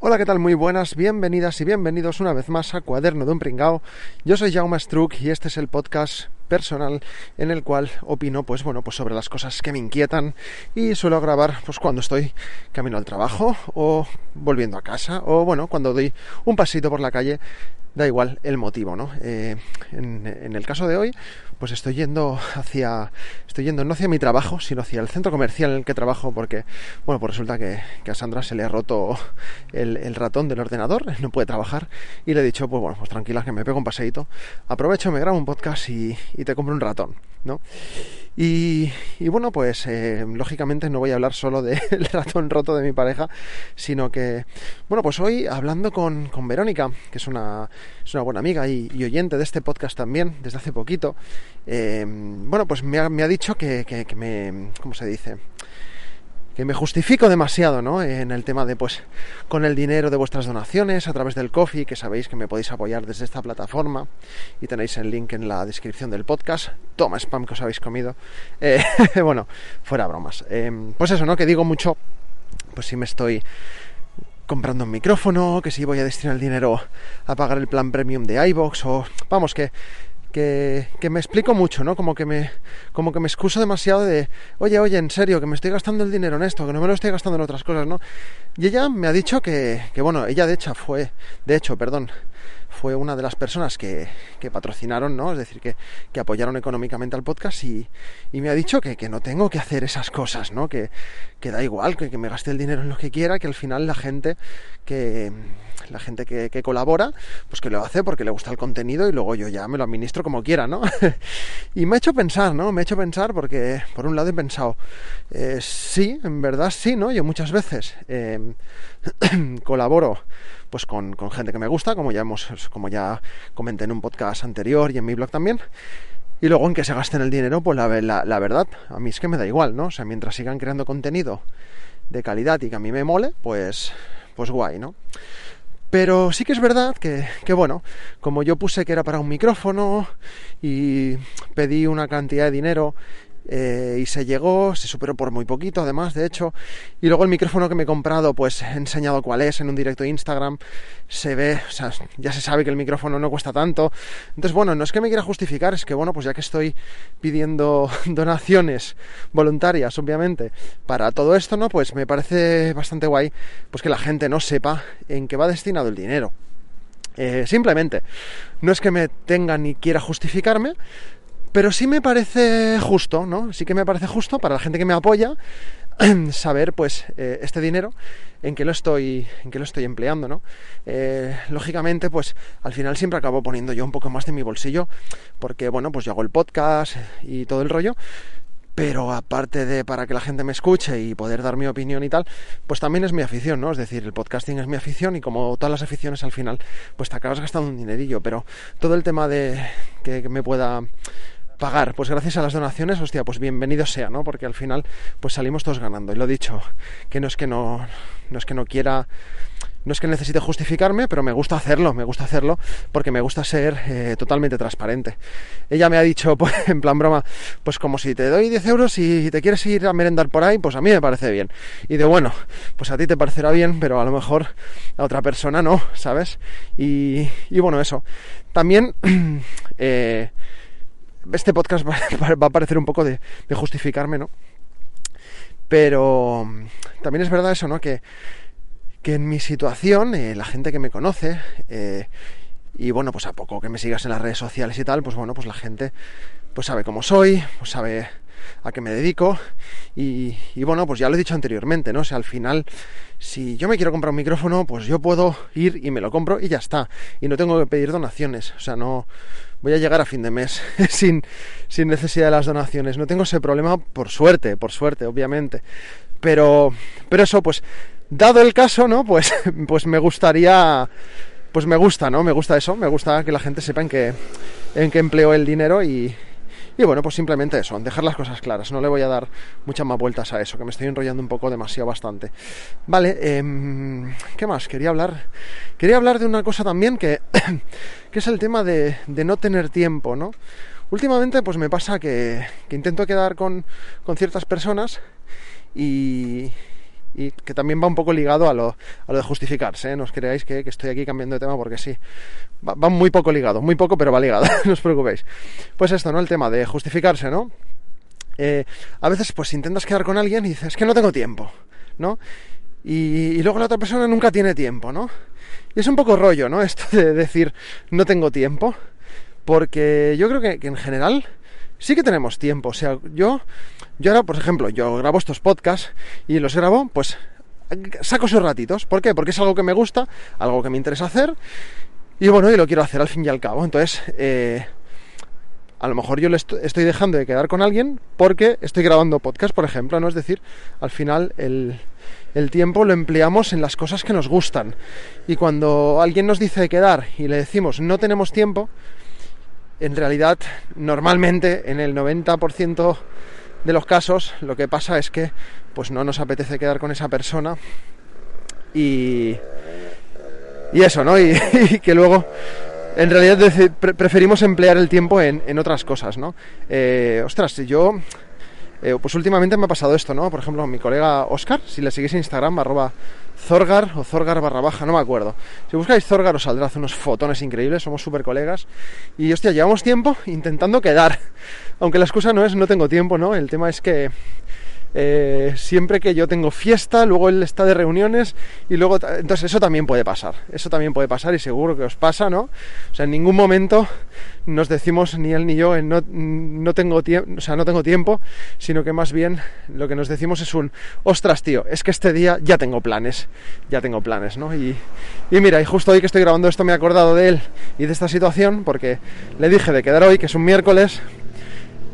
Hola, ¿qué tal? Muy buenas, bienvenidas y bienvenidos una vez más a Cuaderno de un Pringao. Yo soy Jaume Struck y este es el podcast personal en el cual opino pues bueno pues sobre las cosas que me inquietan y suelo grabar pues cuando estoy camino al trabajo o volviendo a casa o bueno cuando doy un pasito por la calle da igual el motivo, ¿no? Eh, en, el caso de hoy, pues estoy yendo hacia, estoy yendo no hacia mi trabajo, sino hacia el centro comercial en el que trabajo, porque, bueno, pues resulta que, a Sandra se le ha roto el, ratón del ordenador, no puede trabajar, y le he dicho, pues bueno, pues tranquila, que me pego un paseíto, aprovecho, me grabo un podcast y te compro un ratón, ¿no? Y, bueno, pues eh, lógicamente no voy a hablar solo del ratón roto de mi pareja, sino que, bueno, pues hoy hablando con, Verónica, que es una, es una buena amiga y, oyente de este podcast también, desde hace poquito, eh, bueno, pues me ha, me ha dicho que, que, que me, ¿cómo se dice? Que me justifico demasiado, ¿no? En el tema de, pues, con el dinero de vuestras donaciones a través del coffee, que sabéis que me podéis apoyar desde esta plataforma y tenéis el link en la descripción del podcast. Toma spam que os habéis comido. Eh, bueno, fuera bromas. Em, pues eso, ¿no? Que digo mucho, pues si me estoy comprando un micrófono, que si voy a destinar el dinero a pagar el plan premium de iBox o vamos que que, me explico mucho, ¿no? Como que me, como que me excuso demasiado de, oye, oye, en serio, que me estoy gastando el dinero en esto, que no me lo estoy gastando en otras cosas, ¿no? Y ella me ha dicho que, que bueno, ella de hecho fue, de hecho, perdón, fue una de las personas que, que patrocinaron, ¿no? Es decir, que, que, apoyaron económicamente al podcast y, y me ha dicho que, que, no tengo que hacer esas cosas, ¿no? Que, da igual, que, me gaste el dinero en lo que quiera, que al final la gente que la gente que, colabora, pues que lo hace porque le gusta el contenido y luego yo ya me lo administro como quiera, ¿no? y me ha hecho pensar, ¿no? Me ha hecho pensar porque, por un lado, he pensado, eh, sí, en verdad sí, ¿no? Yo muchas veces eh, colaboro pues con, con, gente que me gusta, como ya hemos, como ya comenté en un podcast anterior y en mi blog también. Y luego en que se gasten el dinero, pues la, la, verdad, a mí es que me da igual, ¿no? O sea, mientras sigan creando contenido de calidad y que a mí me mole, pues, pues guay, ¿no? Pero sí que es verdad que, que, bueno, como yo puse que era para un micrófono y pedí una cantidad de dinero eh, y se llegó, se superó por muy poquito además, de hecho, y luego el micrófono que me he comprado, pues he enseñado cuál es en un directo de Instagram, se ve, o sea, ya se sabe que el micrófono no cuesta tanto, entonces bueno, no es que me quiera justificar, es que bueno, pues ya que estoy pidiendo donaciones voluntarias, obviamente, para todo esto, ¿no? Pues me parece bastante guay, pues que la gente no sepa en qué va destinado el dinero. Eh, simplemente, no es que me tenga ni quiera justificarme, pero sí me parece justo, ¿no? Sí que me parece justo para la gente que me apoya saber, pues, eh, este dinero en qué lo estoy, en qué lo estoy empleando, ¿no? Eh, lógicamente, pues, al final siempre acabo poniendo yo un poco más de mi bolsillo, porque, bueno, pues yo hago el podcast y todo el rollo, pero aparte de para que la gente me escuche y poder dar mi opinión y tal, pues también es mi afición, ¿no? Es decir, el podcasting es mi afición y como todas las aficiones al final, pues te acabas gastando un dinerillo, pero todo el tema de que me pueda pagar, pues gracias a las donaciones, hostia, pues bienvenido sea, ¿no? Porque al final, pues salimos todos ganando. Y lo dicho, que no es que no, no es que no quiera, no es que necesite justificarme, pero me gusta hacerlo, me gusta hacerlo porque me gusta ser eh, totalmente transparente. Ella me ha dicho, pues, en plan broma, pues como si te doy 10 euros y te quieres ir a merendar por ahí, pues a mí me parece bien. Y de bueno, pues a ti te parecerá bien, pero a lo mejor a otra persona no, ¿sabes? Y, y bueno, eso. También, eh, este podcast va, a parecer un poco de, justificarme, ¿no? Pero mm, también es verdad eso, ¿no? Que, que en mi situación, eh, la gente que me conoce, eh, y bueno, pues a poco que me sigas en las redes sociales y tal, pues bueno, pues la gente pues sabe cómo soy, pues sabe a qué me dedico y, bueno, pues ya lo he dicho anteriormente, ¿no? O sea, al final, si yo me quiero comprar un micrófono, pues yo puedo ir y me lo compro y ya está. Y no tengo que pedir donaciones, o sea, no, voy a llegar a fin de mes sin, sin necesidad de las donaciones. No tengo ese problema por suerte, por suerte, obviamente. Pero, pero eso, pues, dado el caso, ¿no? Pues, pues me gustaría, pues me gusta, ¿no? Me gusta eso, me gusta que la gente sepa en qué, en qué empleo el dinero y, Y bueno, pues simplemente eso, dejar las cosas claras. No le voy a dar muchas más vueltas a eso, que me estoy enrollando un poco demasiado bastante. Vale, em, ¿qué más? Quería hablar. Quería hablar de una cosa también que, que es el tema de, de no tener tiempo, ¿no? Últimamente pues me pasa que, que intento quedar con, con ciertas personas y, y que también va un poco ligado a lo, a lo de justificarse, ¿eh? no os creáis que, que, estoy aquí cambiando de tema porque sí, va, muy poco ligado, muy poco pero va ligado, no os preocupéis. Pues esto, ¿no? El tema de justificarse, ¿no? Eh, a veces pues intentas quedar con alguien y dices, es que no tengo tiempo, ¿no? Y, luego la otra persona nunca tiene tiempo, ¿no? Y es un poco rollo, ¿no? Esto de decir, no tengo tiempo, porque yo creo que en general sí que tenemos tiempo, o sea, yo yo ahora, por ejemplo, yo grabo estos podcasts y los grabo, pues saco esos ratitos. ¿Por qué? Porque es algo que me gusta, algo que me interesa hacer y bueno, y lo quiero hacer al fin y al cabo. Entonces, eh, a lo mejor yo le estoy dejando de quedar con alguien porque estoy grabando podcast, por ejemplo, ¿no? Es decir, al final el, el tiempo lo empleamos en las cosas que nos gustan. Y cuando alguien nos dice de quedar y le decimos no tenemos tiempo, en realidad, normalmente, en el 90% de los casos lo que pasa es que pues no nos apetece quedar con esa persona y y eso, ¿no? Y, que luego en realidad pre preferimos emplear el tiempo en, en otras cosas, ¿no? Eh, ostras, yo eh, pues últimamente me ha pasado esto, ¿no? Por ejemplo, mi colega Oscar, si le seguís en Instagram, arroba Zorgar o Zorgar barra baja, no me acuerdo. Si buscáis Zorgar os saldrá hace unos fotones increíbles, somos súper colegas. Y hostia, llevamos tiempo intentando quedar. Aunque la excusa no es no tengo tiempo, ¿no? El tema es que eh, siempre que yo tengo fiesta, luego él está de reuniones y luego... Entonces eso también puede pasar, eso también puede pasar y seguro que os pasa, ¿no? O sea, en ningún momento nos decimos ni él ni yo no, no tengo tiempo, o sea, no tengo tiempo, sino que más bien lo que nos decimos es un, ostras, tío, es que este día ya tengo planes, ya tengo planes, ¿no? Y, y mira, y justo hoy que estoy grabando esto me he acordado de él y de esta situación porque le dije de quedar hoy, que es un miércoles,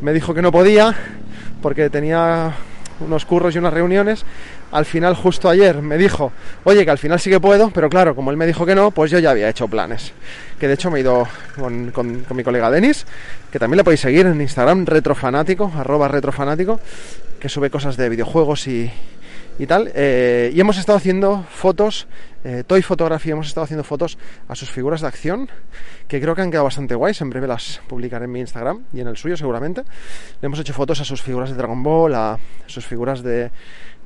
me dijo que no podía porque tenía unos curros y unas reuniones. Al final, justo ayer, me dijo, oye, que al final sí que puedo, pero claro, como él me dijo que no, pues yo ya había hecho planes. Que de hecho me he ido con, con, mi colega Denis, que también le podéis seguir en Instagram, retrofanático, arroba retrofanático, que sube cosas de videojuegos y, y tal. Eh, y hemos estado haciendo fotos, eh, Toy Photography, hemos estado haciendo fotos a sus figuras de acción, que creo que han quedado bastante guays. En breve las publicaré en mi Instagram y en el suyo seguramente. Le hemos hecho fotos a sus figuras de Dragon Ball, a sus figuras de,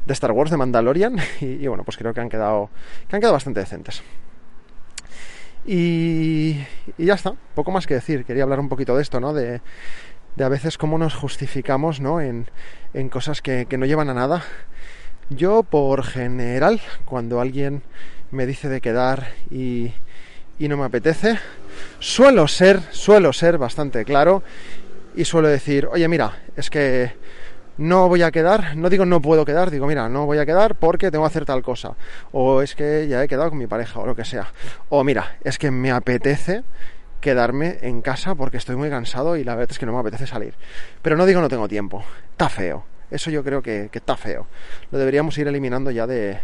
de Star Wars, de Mandalorian, y, y, bueno, pues creo que han quedado, que han quedado bastante decentes. Y, y ya está, poco más que decir. Quería hablar un poquito de esto, ¿no? De, de a veces cómo nos justificamos, ¿no? En, en cosas que, que no llevan a nada yo, por general, cuando alguien me dice de quedar y, no me apetece, suelo ser, suelo ser bastante claro y suelo decir, oye, mira, es que no voy a quedar, no digo no puedo quedar, digo, mira, no voy a quedar porque tengo que hacer tal cosa, o es que ya he quedado con mi pareja, o lo que sea, o mira, es que me apetece quedarme en casa porque estoy muy cansado y la verdad es que no me apetece salir. Pero no digo no tengo tiempo, está feo. Eso yo creo que, está feo. Lo deberíamos ir eliminando ya de,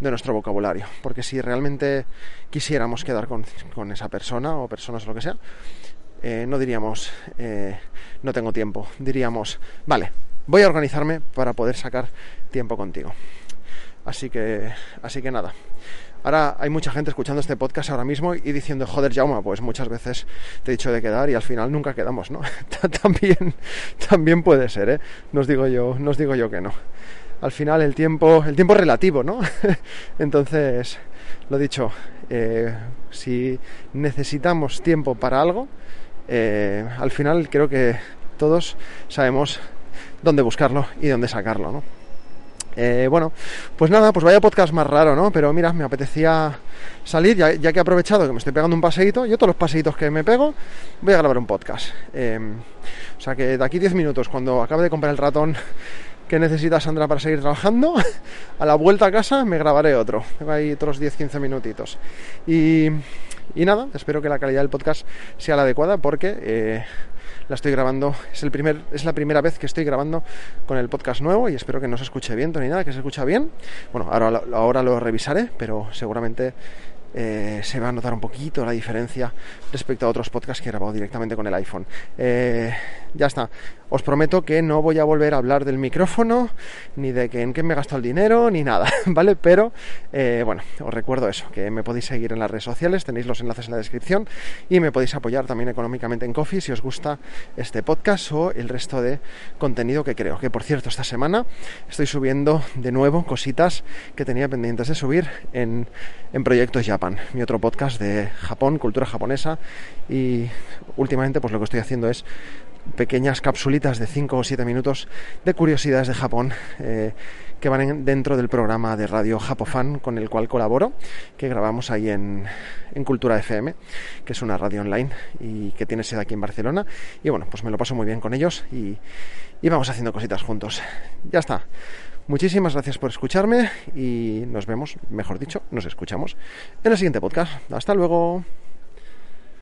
nuestro vocabulario. Porque si realmente quisiéramos quedar con, con esa persona o personas o lo que sea, eh, no diríamos eh, no tengo tiempo. Diríamos, vale, voy a organizarme para poder sacar tiempo contigo. Así que, así que nada. Ahora hay mucha gente escuchando este podcast ahora mismo y diciendo, joder, Jauma, pues muchas veces te he dicho de quedar y al final nunca quedamos, ¿no? también, también puede ser, ¿eh? No os digo yo, no os digo yo que no. Al final el tiempo, el tiempo es relativo, ¿no? Entonces, lo dicho, eh, si necesitamos tiempo para algo, eh, al final creo que todos sabemos dónde buscarlo y dónde sacarlo, ¿no? Eh, bueno, pues nada, pues vaya podcast más raro, ¿no? Pero mira, me apetecía salir, ya, que he aprovechado que me estoy pegando un paseíto, yo todos los paseitos que me pego, voy a grabar un podcast. Eh, o sea que de aquí 10 minutos, cuando acabe de comprar el ratón que necesita Sandra para seguir trabajando, a la vuelta a casa me grabaré otro. Tengo ahí otros 10-15 minutitos. Y, y, nada, espero que la calidad del podcast sea la adecuada porque... Eh, la estoy grabando, es, el primer, es la primera vez que estoy grabando con el podcast nuevo y espero que no se escuche bien ni nada, que se escucha bien. Bueno, ahora, ahora lo revisaré, pero seguramente eh, se va a notar un poquito la diferencia respecto a otros podcasts que he grabado directamente con el iPhone. Eh, ya está. Os prometo que no voy a volver a hablar del micrófono, ni de que en qué me he gastado el dinero, ni nada, ¿vale? Pero eh, bueno, os recuerdo eso, que me podéis seguir en las redes sociales, tenéis los enlaces en la descripción y me podéis apoyar también económicamente en Coffee si os gusta este podcast o el resto de contenido que creo. Que por cierto, esta semana estoy subiendo de nuevo cositas que tenía pendientes de subir en, en Proyectos Japan, mi otro podcast de Japón, cultura japonesa y últimamente pues lo que estoy haciendo es pequeñas capsulitas de 5 o 7 minutos de curiosidades de Japón eh, que van dentro del programa de radio Japofan con el cual colaboro, que grabamos ahí en, en, Cultura FM, que es una radio online y que tiene sede aquí en Barcelona. Y bueno, pues me lo paso muy bien con ellos y, y vamos haciendo cositas juntos. Ya está. Muchísimas gracias por escucharme y nos vemos, mejor dicho, nos escuchamos en el siguiente podcast. Hasta luego.